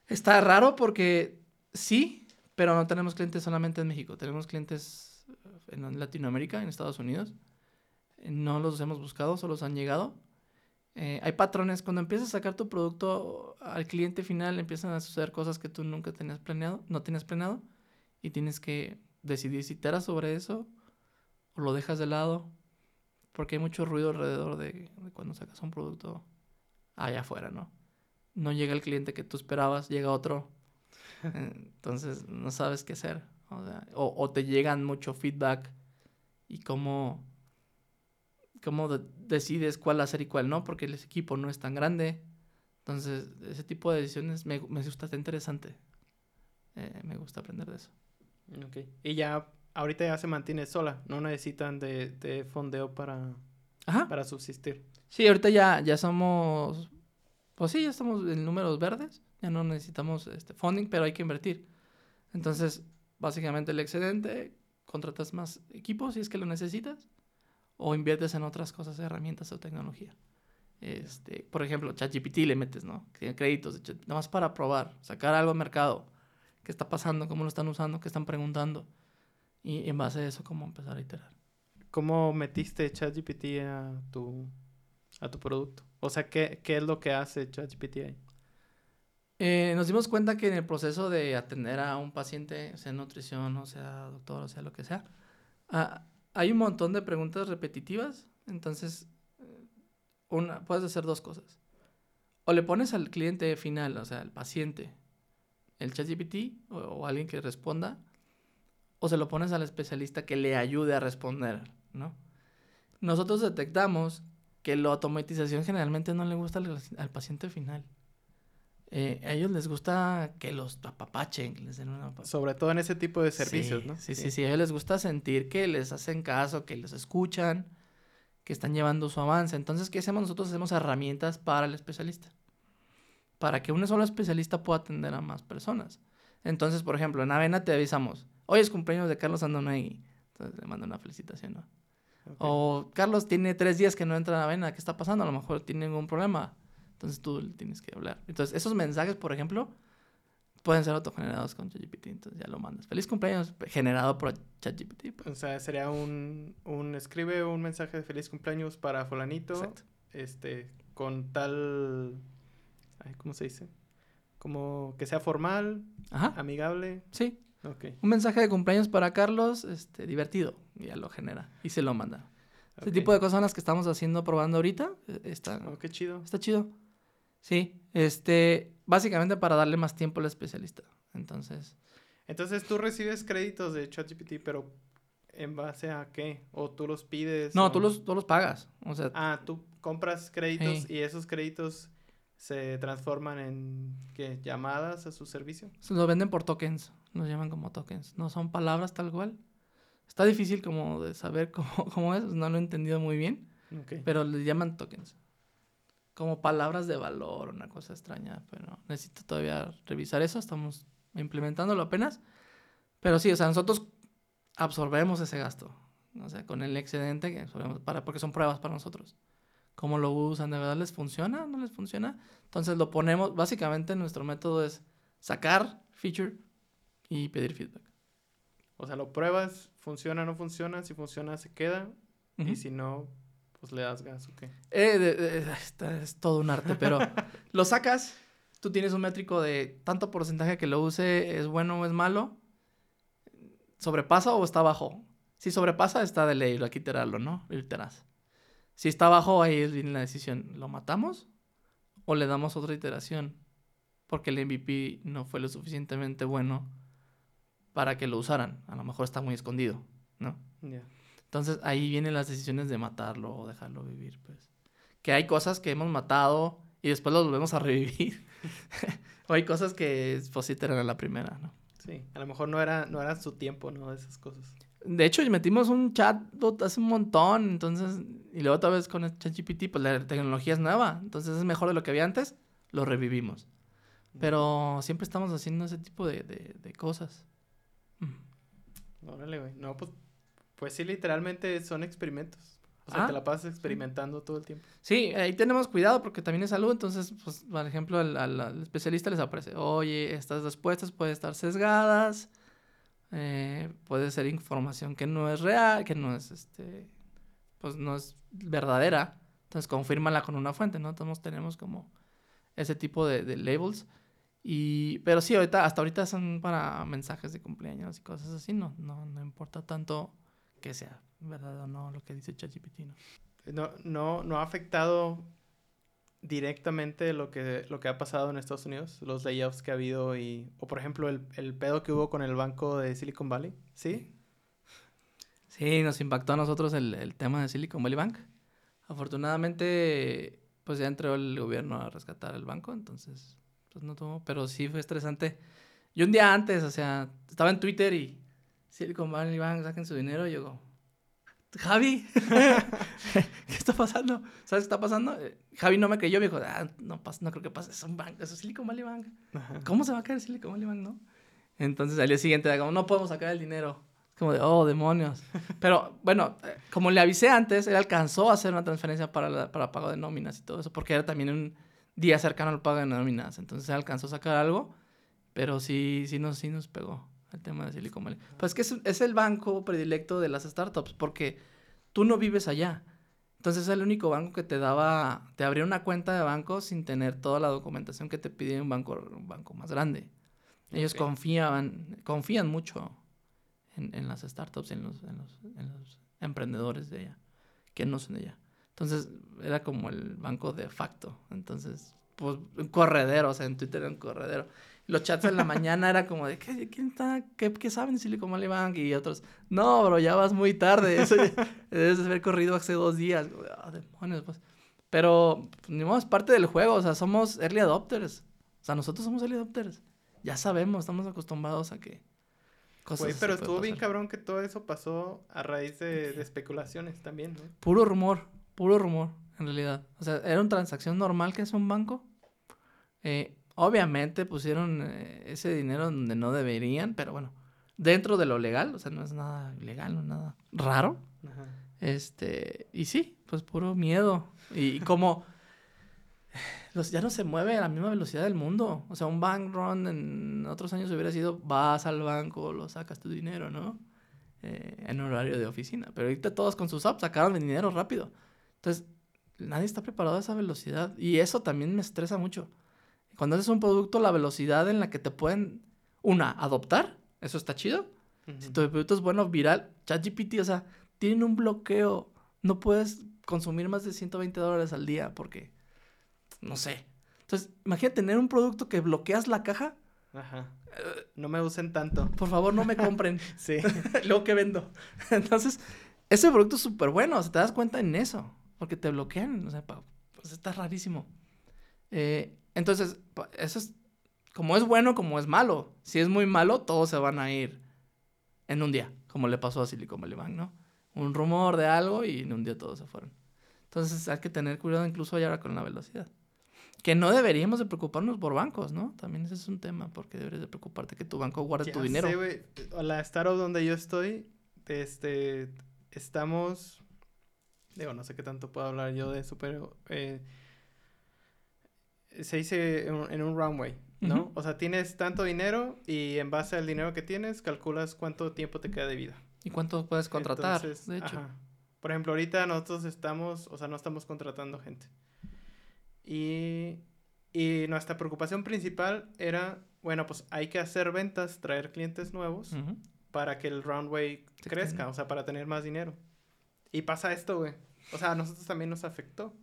Está raro porque sí, pero no tenemos clientes solamente en México. Tenemos clientes en Latinoamérica, en Estados Unidos. No los hemos buscado, solo han llegado. Eh, hay patrones. Cuando empiezas a sacar tu producto al cliente final, empiezan a suceder cosas que tú nunca tenías planeado, no tenías planeado, y tienes que decidir si te harás sobre eso o lo dejas de lado, porque hay mucho ruido alrededor de, cuando sacas un producto allá afuera, ¿no? No llega el cliente que tú esperabas, llega otro Entonces no sabes qué hacer. O, o, te llegan mucho feedback y cómo, cómo decides cuál hacer y cuál no, porque el equipo no es tan grande. Entonces, ese tipo de decisiones me, me gusta, está interesante. Eh, me gusta aprender de eso. Ok. Y ya, ahorita ya se mantiene sola, no necesitan de, de fondeo para, para subsistir. Sí, ahorita ya, ya somos, pues sí, ya estamos en números verdes, ya no necesitamos este funding, pero hay que invertir. Entonces, básicamente el excedente, contratas más equipos si es que lo necesitas, o inviertes en otras cosas, herramientas o tecnología. Este, por ejemplo, ChatGPT le metes, ¿no? Créditos, nada más para probar, sacar algo al mercado, qué está pasando, cómo lo están usando, qué están preguntando, y en base a eso, cómo empezar a iterar. ¿Cómo metiste ChatGPT a tu, a tu producto? O sea, ¿qué, qué es lo que hace ChatGPT ahí? Eh, nos dimos cuenta que en el proceso de atender a un paciente, sea nutrición, o sea doctor, o sea lo que sea, ah, hay un montón de preguntas repetitivas. Entonces, una, puedes hacer dos cosas. O le pones al cliente final, o sea, al paciente, el ChatGPT o, o alguien que responda, o se lo pones al especialista que le ayude a responder, ¿no? Nosotros detectamos que la automatización generalmente no le gusta al paciente final. Eh, a ellos les gusta que los apapachen, les den una Sobre todo en ese tipo de servicios, ¿no? Sí, sí, sí, A ellos les gusta sentir que les hacen caso, que les escuchan, que están llevando su avance. Entonces, ¿qué hacemos? Nosotros hacemos herramientas para el especialista. Para que un solo especialista pueda atender a más personas. Entonces, por ejemplo, en Avena te avisamos, hoy es cumpleaños de Carlos Andonegui. Entonces le mando una felicitación, ¿no? O Carlos tiene tres días que no entra en Avena, ¿qué está pasando? A lo mejor tiene algún problema entonces tú le tienes que hablar. Entonces, esos mensajes, por ejemplo, pueden ser autogenerados con ChatGPT. Entonces ya lo mandas. Feliz cumpleaños generado por ChatGPT. Pues. O sea, sería un, un escribe un mensaje de feliz cumpleaños para fulanito. Exacto. Este, con tal, ¿cómo se dice? Como que sea formal, amigable. Sí. Okay. Un mensaje de cumpleaños para Carlos, este, divertido. Y ya lo genera. Y se lo manda. Ese tipo de cosas son las que estamos haciendo, probando ahorita. E, está, oh, qué chido. Está chido. Sí, este, básicamente para darle más tiempo al especialista. Entonces. Entonces tú recibes créditos de ChatGPT, pero ¿en base a qué? ¿O tú los pides? No, tú, los, tú los pagas. O sea, ah, tú compras créditos y esos créditos se transforman en ¿qué? llamadas a su servicio. Se los venden por tokens, los llaman como tokens. No son palabras tal cual. Está difícil como de saber (laughs) cómo, cómo es, no lo he entendido muy bien. Pero le llaman tokens como palabras de valor, una cosa extraña, pero necesito todavía revisar eso, estamos implementándolo apenas. Pero sí, o sea, nosotros absorbemos ese gasto, o sea, con el excedente que absorbemos para, porque son pruebas para nosotros. ¿Cómo lo usan? ¿De verdad les funciona? ¿No les funciona? Entonces lo ponemos, básicamente nuestro método es sacar feature y pedir feedback. O sea, lo pruebas, funciona, no funciona, si funciona se queda y si no, pues le das gas o qué. Eh, es todo un arte, pero (laughs) lo sacas, tú tienes un métrico de tanto porcentaje que lo use, es bueno o es malo, sobrepasa o está bajo. Si sobrepasa, está de ley, lo hay que iterarlo, ¿no? Iteras. Si está bajo, ahí viene la decisión, ¿lo matamos o le damos otra iteración? Porque el MVP no fue lo suficientemente bueno para que lo usaran. A lo mejor está muy escondido, ¿no? Ya. Entonces ahí vienen las decisiones de matarlo o dejarlo vivir, pues. Que hay cosas que hemos matado y después los volvemos a revivir. (laughs) o hay cosas que pues sí a la primera, ¿no? Sí, a lo mejor no era, no era su tiempo, ¿no? Esas cosas. De hecho, metimos un chatbot hace un montón, entonces, y luego otra vez con el ChatGPT, pues la tecnología es nueva, entonces es mejor de lo que había antes, lo revivimos. Pero siempre estamos haciendo ese tipo de, de, de cosas. Órale, güey. No, pues pues sí, literalmente son experimentos. O sea, te ah. la pasas experimentando todo el tiempo. Sí, ahí tenemos cuidado porque también es salud. Entonces, pues, por ejemplo, al, especialista les aparece, oye, estas respuestas pueden estar sesgadas, eh, puede ser información que no es real, que no es, este, pues, no es verdadera. Entonces, confírmala con una fuente, ¿no? Entonces, tenemos como ese tipo de, de labels. Y, pero sí, ahorita, hasta ahorita son para mensajes de cumpleaños y cosas así, no, no, no importa tanto que sea verdad o no lo que dice ChatGPT, ¿no? No, no, no ha afectado directamente lo que, lo que ha pasado en Estados Unidos, los layoffs que ha habido y, o por ejemplo, el, el pedo que hubo con el banco de Silicon Valley, ¿sí? Sí, nos impactó a nosotros el, el tema de Silicon Valley Bank. Afortunadamente, pues ya entró el gobierno a rescatar el banco, entonces, pues no tomó, pero sí fue estresante. Yo un día antes, o sea, estaba en Twitter y Silicon Valley Bank, saquen su dinero, y yo, Javi, (laughs) ¿qué está pasando? ¿Sabes qué está pasando? Eh, Javi no me creyó, me dijo, ah, no, pasa, no creo que pase, es un banco, eso es Silicon Valley Bank. ¿Cómo se va a caer Silicon Valley Bank, no? Entonces al día siguiente, como, no podemos sacar el dinero. Como de, oh, demonios. (laughs) Pero bueno, eh, como le avisé antes, él alcanzó a hacer una transferencia para, para pago de nóminas y todo eso, porque era también un día cercano al pago de nóminas. Entonces él alcanzó a sacar algo, pero sí, sí nos, sí nos pegó el tema de Silicon Valley. Pues que es, es el banco predilecto de las startups, porque tú no vives allá. Entonces es el único banco que te daba, te abría una cuenta de banco sin tener toda la documentación que te pide un banco, un banco más grande. Ellos confiaban, confían mucho en, en las startups, en los, en, los, en los emprendedores de ella, que no son de ella. Entonces era como el banco de facto. Entonces, pues un corredero, o sea, en Twitter era un corredero. Los chats en la mañana era como de, ¿qué, ¿quién está? ¿Qué, ¿Qué, saben de Silicon Valley Bank? Y otros, no, bro, ya vas muy tarde. (laughs) Eso debes haber corrido hace dos días. Ah, demonios, pues. Pero, pues, ni modo, es parte del juego. O sea, somos early adopters. O sea, nosotros somos early adopters. Ya sabemos, estamos acostumbrados a que Güey, pero estuvo bien cabrón que todo eso pasó a raíz de, especulaciones también, ¿no? Puro rumor, puro rumor, en realidad. O sea, era una transacción normal que es un banco. Eh, obviamente pusieron eh, ese dinero donde no deberían, pero bueno, dentro de lo legal, o sea, no es nada ilegal, no es nada raro. Ajá. Este, y sí, pues puro miedo. Y, y como (sighs) ya no se mueve a la misma velocidad del mundo. O sea, un bank run en otros años hubiera sido, vas al banco, lo sacas tu dinero, ¿no? Eh, en horario de oficina. Pero ahorita todos con sus apps sacaron el dinero rápido. Entonces, nadie está preparado a esa velocidad. Y eso también me estresa mucho. Cuando haces un producto, la velocidad en la que te pueden, una, adoptar, eso está chido. Si tu producto es bueno, viral, ChatGPT, o sea, tienen un bloqueo. No puedes consumir más de 120 dólares al día porque no sé. Entonces, imagínate tener un producto que bloqueas la caja. Ajá. no me usen tanto. Por favor, no me compren. (laughs) sí. (laughs) Luego que vendo. (laughs) Entonces, ese producto es súper bueno. O sea, te das cuenta en eso. Porque te bloquean. O sea, pues está rarísimo. Eh, entonces, eso es. Como es bueno, como es malo. Si es muy malo, todos se van a ir en un día. Como le pasó a Silicon Valley Bank, ¿no? Un rumor de algo y en un día todos se fueron. Entonces, hay que tener cuidado incluso ahora con la velocidad. Que no deberíamos de preocuparnos por bancos, ¿no? También ese es un tema, porque deberías de preocuparte que tu banco guarde tu dinero. Sí, güey. La startup donde yo estoy, este, estamos, digo, no sé qué tanto puedo hablar yo de eso, pero eh, se dice en, un runway, ¿no? O sea, tienes tanto dinero y en base al dinero que tienes, calculas cuánto tiempo te queda de vida. Y cuánto puedes contratar, de hecho. Por ejemplo, ahorita nosotros estamos, o sea, no estamos contratando gente. Y, y nuestra preocupación principal era, bueno, pues hay que hacer ventas, traer clientes nuevos para que el runway crezca, o sea, para tener más dinero. Y pasa esto, güey. O sea, a nosotros también nos afectó.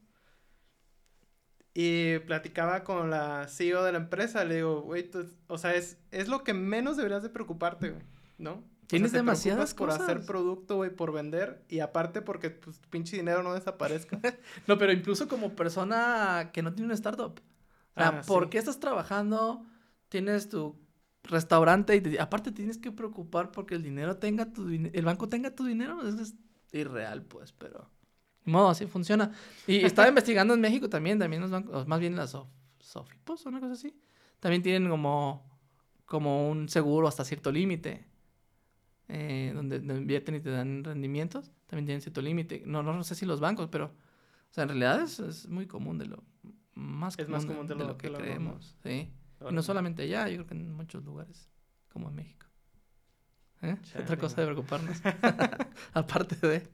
Y platicaba con la CEO de la empresa, le digo, güey, o sea, es, es lo que menos deberías de preocuparte, güey, ¿no? Tienes demasiadas por hacer producto, güey, por vender y aparte porque pues pinche dinero no desaparezca. (laughs) no, pero incluso como persona que no tiene una startup. O sea, ah, ¿por qué estás trabajando? Tienes tu restaurante y aparte tienes que preocupar porque el dinero tenga tu el banco tenga tu dinero, eso es irreal, pues, pero modo, así funciona. Y estaba (laughs) investigando en México también, también los bancos, más bien las Sofipos o una cosa así. También tienen como como un seguro hasta cierto límite eh, donde, invierten y te dan rendimientos, también tienen cierto límite. No, no, sé si los bancos, pero, o sea, en realidad es, muy común de lo más común, más común de, lo, que, creemos, sí. Y no solamente allá, yo creo que en muchos lugares, como en México. ¿Eh? Otra cosa de preocuparnos. (laughs) (laughs) Aparte de.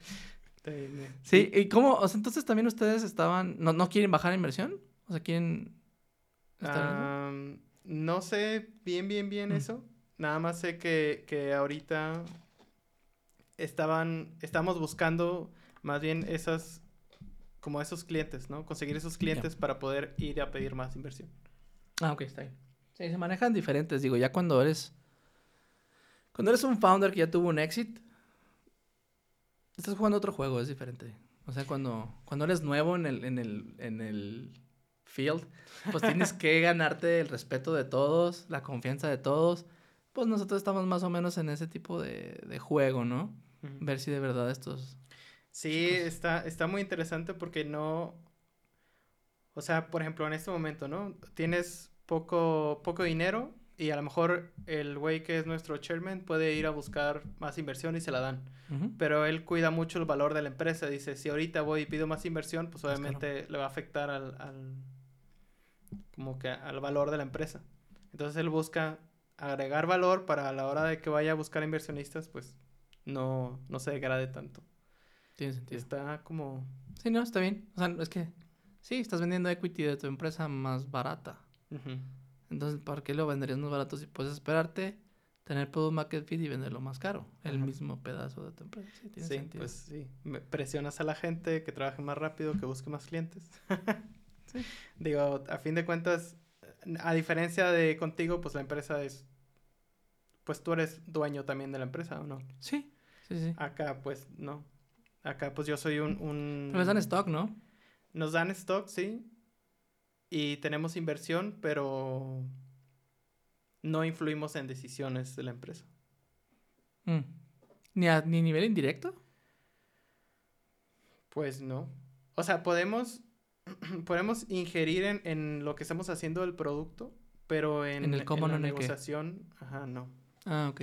Sí, y cómo, o sea, entonces también ustedes estaban, no, no quieren bajar inversión, o sea, quieren. no sé bien, bien, bien mm. eso. Nada más sé que, que ahorita estaban, estamos buscando más bien esas como esos clientes, ¿no? Conseguir esos clientes para poder ir a pedir más inversión. Ah, ok, está bien. Sí, se manejan diferentes. Digo, ya cuando eres. Cuando eres un founder que ya tuvo un exit, estás jugando otro juego, es diferente. O sea, cuando, cuando eres nuevo en el, en el, en el field, pues (laughs) tienes que ganarte el respeto de todos, la confianza de todos. Pues nosotros estamos más o menos en ese tipo de, de juego, ¿no? Ver si de verdad estos... Sí, está, está muy interesante porque no... O sea, por ejemplo, en este momento, ¿no? Tienes poco, poco dinero y a lo mejor el güey que es nuestro chairman puede ir a buscar más inversión y se la dan. Pero él cuida mucho el valor de la empresa. Dice, si ahorita voy y pido más inversión, pues obviamente le va a afectar al, al, como que al valor de la empresa. Entonces él busca agregar valor para a la hora de que vaya a buscar inversionistas, pues no, no se degrade tanto. Tiene sentido. Está como... Sí, no, está bien. O sea, es que sí, estás vendiendo equity de tu empresa más barata. Entonces, ¿para qué lo venderías más barato si puedes esperarte, tener product market fit y venderlo más caro? El mismo pedazo de tu empresa. Sí, tiene sí pues sí. presionas a la gente que trabaje más rápido, que busque más clientes. (laughs) sí. Digo, a fin de cuentas, a diferencia de contigo, pues la empresa es... Pues tú eres dueño también de la empresa, ¿o no? Sí, sí, sí. Acá, pues, no. Acá, pues yo soy un... un... Pero dan stock, ¿no? Nos dan stock, sí y tenemos inversión, pero no influimos en decisiones de la empresa. Mm. ¿Ni a ni nivel indirecto? Pues no. O sea, podemos, (clears throat) podemos ingerir en, en, lo que estamos haciendo del producto, pero en, el cómo la negociación, ajá, no. Ah, ok.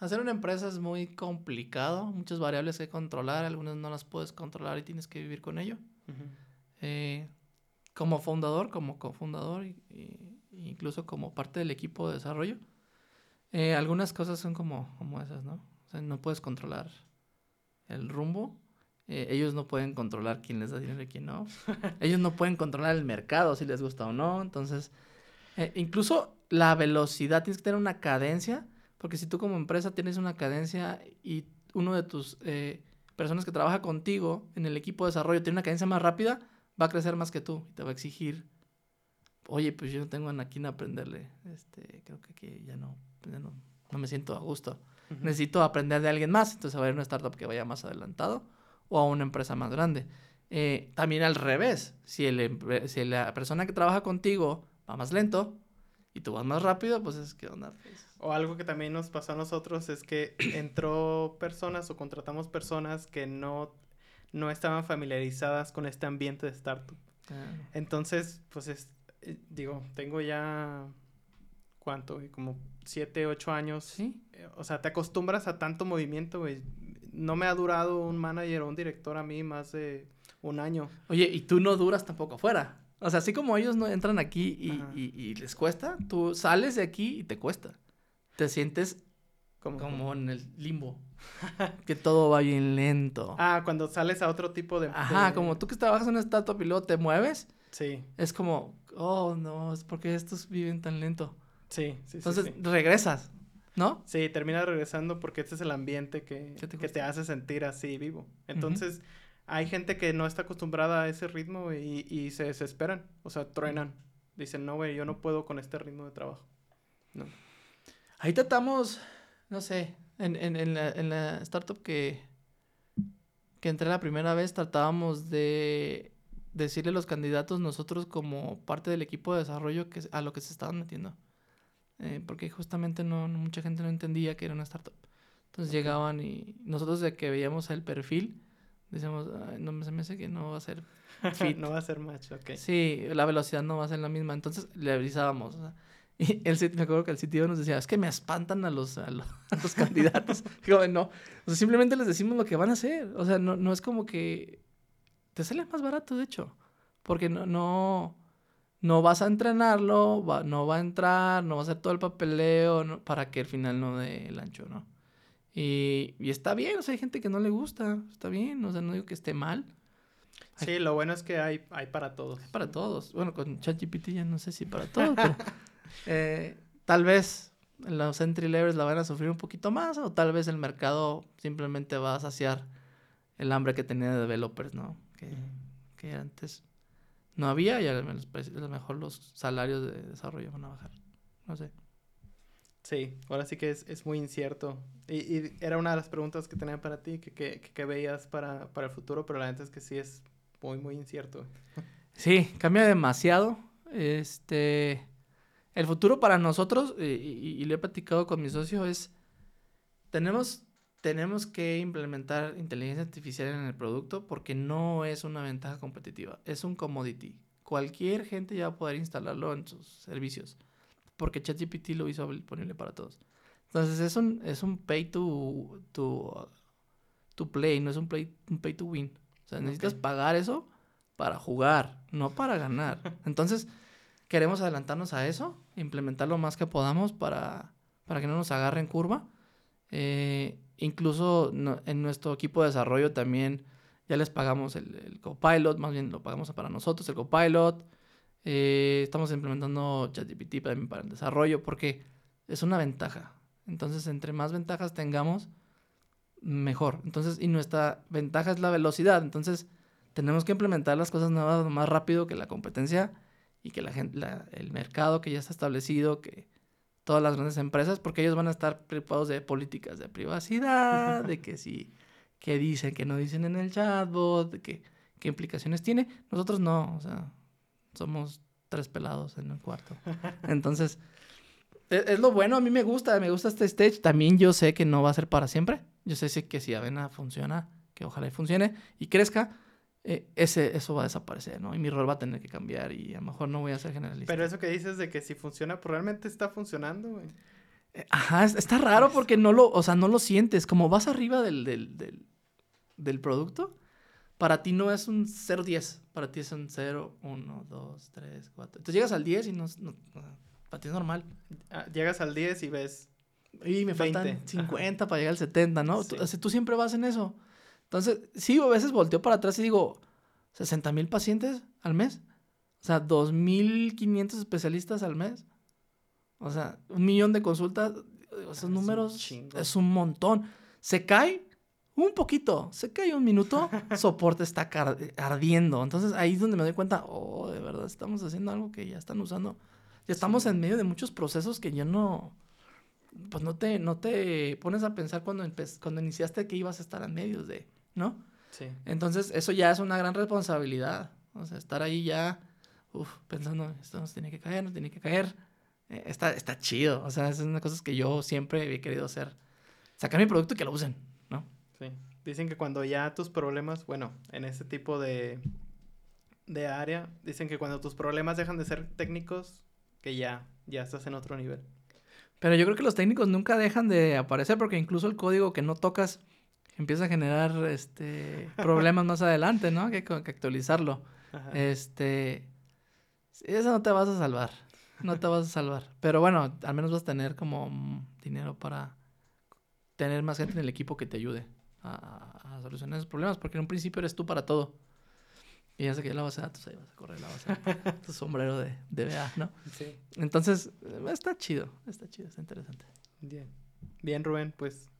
hacer una empresa es muy complicado, muchas variables que controlar, algunas no las puedes controlar y tienes que vivir con ello. Eh, como fundador, como cofundador, e incluso como parte del equipo de desarrollo, eh, algunas cosas son como, como esas, ¿no? O sea, no puedes controlar el rumbo. Eh, ellos no pueden controlar quién les da dinero y quién no. (laughs) ellos no pueden controlar el mercado, si les gusta o no. Entonces, incluso la velocidad, tienes que tener una cadencia, porque si tú como empresa tienes una cadencia y uno de tus personas que trabaja contigo en el equipo de desarrollo tiene una cadencia más rápida, va a crecer más que tú y te va a exigir, oye, pues yo no tengo a quién aprenderle, este, creo que, ya, no, no, me siento a gusto. Necesito aprender de alguien más, entonces va a a una startup que vaya más adelantado o a una empresa más grande. Eh, también al revés, si, el, si la persona que trabaja contigo va más lento y tú vas más rápido, pues es que onda. Pues. O algo que también nos pasó a nosotros es que (clears throat) entró personas o contratamos personas que no no estaban familiarizadas con este ambiente de startup. Entonces, pues es, eh, digo, tengo ya, ¿cuánto? Como siete, ocho años. Sí. Eh, o sea, te acostumbras a tanto movimiento, güey. No me ha durado un manager o un director a mí más de un año. Oye, y tú no duras tampoco afuera. O sea, así como ellos no entran aquí y, y, les cuesta, tú sales de aquí y te cuesta. Te sientes como en el limbo. (laughs) que todo va bien lento. Ah, cuando sales a otro tipo de... Ajá, como tú que trabajas en una startup y luego te mueves. Sí. Es como, oh, no, es porque estos viven tan lento. Sí, sí, Entonces regresas, ¿no? Sí, terminas regresando porque este es el ambiente que, te, que te hace sentir así vivo. Entonces, hay gente que no está acostumbrada a ese ritmo y, y se desesperan, o sea, truenan. Dicen, no, güey, yo no puedo con este ritmo de trabajo. No. Ahí tratamos, no sé, en, en, en, la, en la startup que, que entré la primera vez, tratábamos de decirle a los candidatos nosotros como parte del equipo de desarrollo que, a lo que se estaban metiendo. Eh, porque justamente no, mucha gente no entendía que era una startup. Entonces llegaban y nosotros de que veíamos el perfil, decíamos, no se me hace que no va a ser (laughs) fit. no va a ser match, ok. Sí, la velocidad no va a ser la misma. Entonces le avisábamos. O sea, y el, me acuerdo que el sitio nos decía, es que me espantan a los, a (laughs) los, candidatos. (laughs) Digo, no, o sea, simplemente les decimos lo que van a hacer. O sea, no, no es como que te sale más barato, de hecho. Porque no, no, no vas a entrenarlo, no va a entrar, no va a hacer todo el papeleo para que al final no dé el ancho, ¿no? Y, y, está bien, o sea, hay gente que no le gusta, está bien, o sea, no digo que esté mal. Sí, lo bueno es que hay, hay para todos. para todos. Bueno, con ChatGPT ya no sé si para todos, pero (laughs) eh, tal vez los entry levels la van a sufrir un poquito más o tal vez el mercado simplemente va a saciar el hambre que tenía de developers, ¿no? Que, que antes no había y a lo mejor los salarios de desarrollo van a bajar. No sé. Sí, ahora sí que es, es muy incierto. Y, y, era una de las preguntas que tenía para ti, que, que, que veías para, para, el futuro, pero la verdad es que sí es muy, muy incierto. Sí, cambia demasiado. Este, el futuro para nosotros, y, y, y lo he platicado con mi socio, es, tenemos, tenemos que implementar inteligencia artificial en el producto porque no es una ventaja competitiva, es un commodity. Cualquier gente ya va a poder instalarlo en sus servicios porque ChatGPT lo hizo disponible para todos. Entonces es un, es un pay to, to, to play, no es un, play, un pay to win. O sea, necesitas pagar eso para jugar, no para ganar. Entonces, queremos adelantarnos a eso, implementar lo más que podamos para, para que no nos agarren curva. Eh, incluso en nuestro equipo de desarrollo también ya les pagamos el, copilot, más bien lo pagamos para nosotros, el copilot. Eh, estamos implementando ChatGPT para, para el desarrollo porque es una ventaja. Entonces, entre más ventajas tengamos, mejor. Entonces, y nuestra ventaja es la velocidad. Entonces, tenemos que implementar las cosas nuevas más rápido que la competencia y que la gente, la, el mercado que ya está establecido, que todas las grandes empresas, porque ellos van a estar preocupados de políticas de privacidad, de que si, qué dicen, que no dicen en el chatbot, de que, qué implicaciones tiene. Nosotros no, o sea, somos tres pelados en el cuarto. Entonces, es, es, lo bueno, a mí me gusta, me gusta este stage. También yo sé que no va a ser para siempre. Yo sé que si Avena funciona, que ojalá y funcione y crezca, eh, ese, eso va a desaparecer, ¿no? Y mi rol va a tener que cambiar y a lo mejor no voy a ser generalista. Pero eso que dices de que si funciona, pues realmente está funcionando, güey. Eh, ajá, está raro porque no lo, o sea, no lo sientes. Como vas arriba del, del, del, del producto, para ti no es un 0-10, para ti es un 0, 1, 2, 3, 4. Entonces llegas al 10 y no, no para ti es normal. Ah, llegas al 10 y ves. Y me 20. faltan 50 Ajá. para llegar al 70, ¿no? Sí. Tú, o sea, tú, siempre vas en eso. Entonces, sí, a veces volteo para atrás y digo, 60 mil pacientes al mes. O sea, 2.500 especialistas al mes. O sea, un millón de consultas. Esos es números es un montón. Se cae un poquito, se cae un minuto, (laughs) soporte está ardiendo. Entonces ahí es donde me doy cuenta, oh, de verdad estamos haciendo algo que ya están usando. Ya estamos sí. en medio de muchos procesos que yo no, pues no te, no te pones a pensar cuando, cuando iniciaste que ibas a estar en medio de, ¿no? Sí. Entonces eso ya es una gran responsabilidad. O sea, estar ahí ya, uf, pensando, esto nos tiene que caer, nos tiene que caer. Eh, está, está chido. O sea, es una cosa que yo siempre he querido hacer. Sacar mi producto y que lo usen, ¿no? Sí. Dicen que cuando ya tus problemas, bueno, en ese tipo de, de área, dicen que cuando tus problemas dejan de ser técnicos, que ya, ya estás en otro nivel. Pero yo creo que los técnicos nunca dejan de aparecer porque incluso el código que no tocas empieza a generar este (laughs) problemas más adelante, ¿no? Que, que actualizarlo. Ajá. Este, eso no te vas a salvar. No te vas a salvar. Pero bueno, al menos vas a tener como dinero para tener más gente en el equipo que te ayude a, a, solucionar esos problemas, porque en un principio eres tú para todo. Y ya sé que la base de datos, ahí vas a correr la base de (laughs) tu sombrero de, de BA, ¿no? Sí. Entonces, está chido, está chido, está interesante. Bien. Bien, Rubén, pues,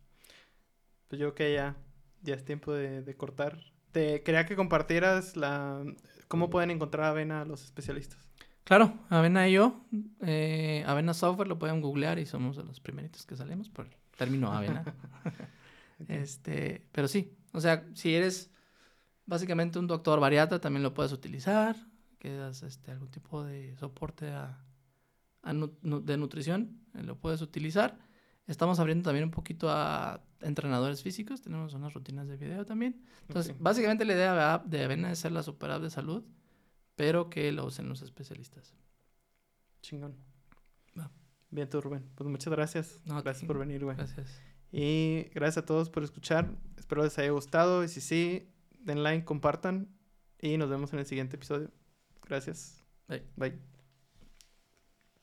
pues yo creo que ya, ya es tiempo de, de cortar. Te quería que compartieras la cómo pueden encontrar Avena los especialistas. Claro, Avena y yo, eh, Avena Software lo pueden googlear y somos de los primeritos que salimos por el término Avena. (laughs) Okay. Este, pero sí, o sea, si eres básicamente un doctor bariatra, también lo puedes utilizar, que das este, algún tipo de soporte a, a nu de nutrición, eh, lo puedes utilizar. Estamos abriendo también un poquito a entrenadores físicos, tenemos unas rutinas de video también. Entonces, okay. básicamente la idea de Avena es ser la super app de salud, pero que lo usen los especialistas. Chingón. Va. Bien, tú, Rubén. Pues muchas gracias. No, gracias por venir, güey. Gracias. Y gracias a todos por escuchar. Espero les haya gustado. Y si sí, den like, compartan. Y nos vemos en el siguiente episodio. Gracias. Bye. Bye.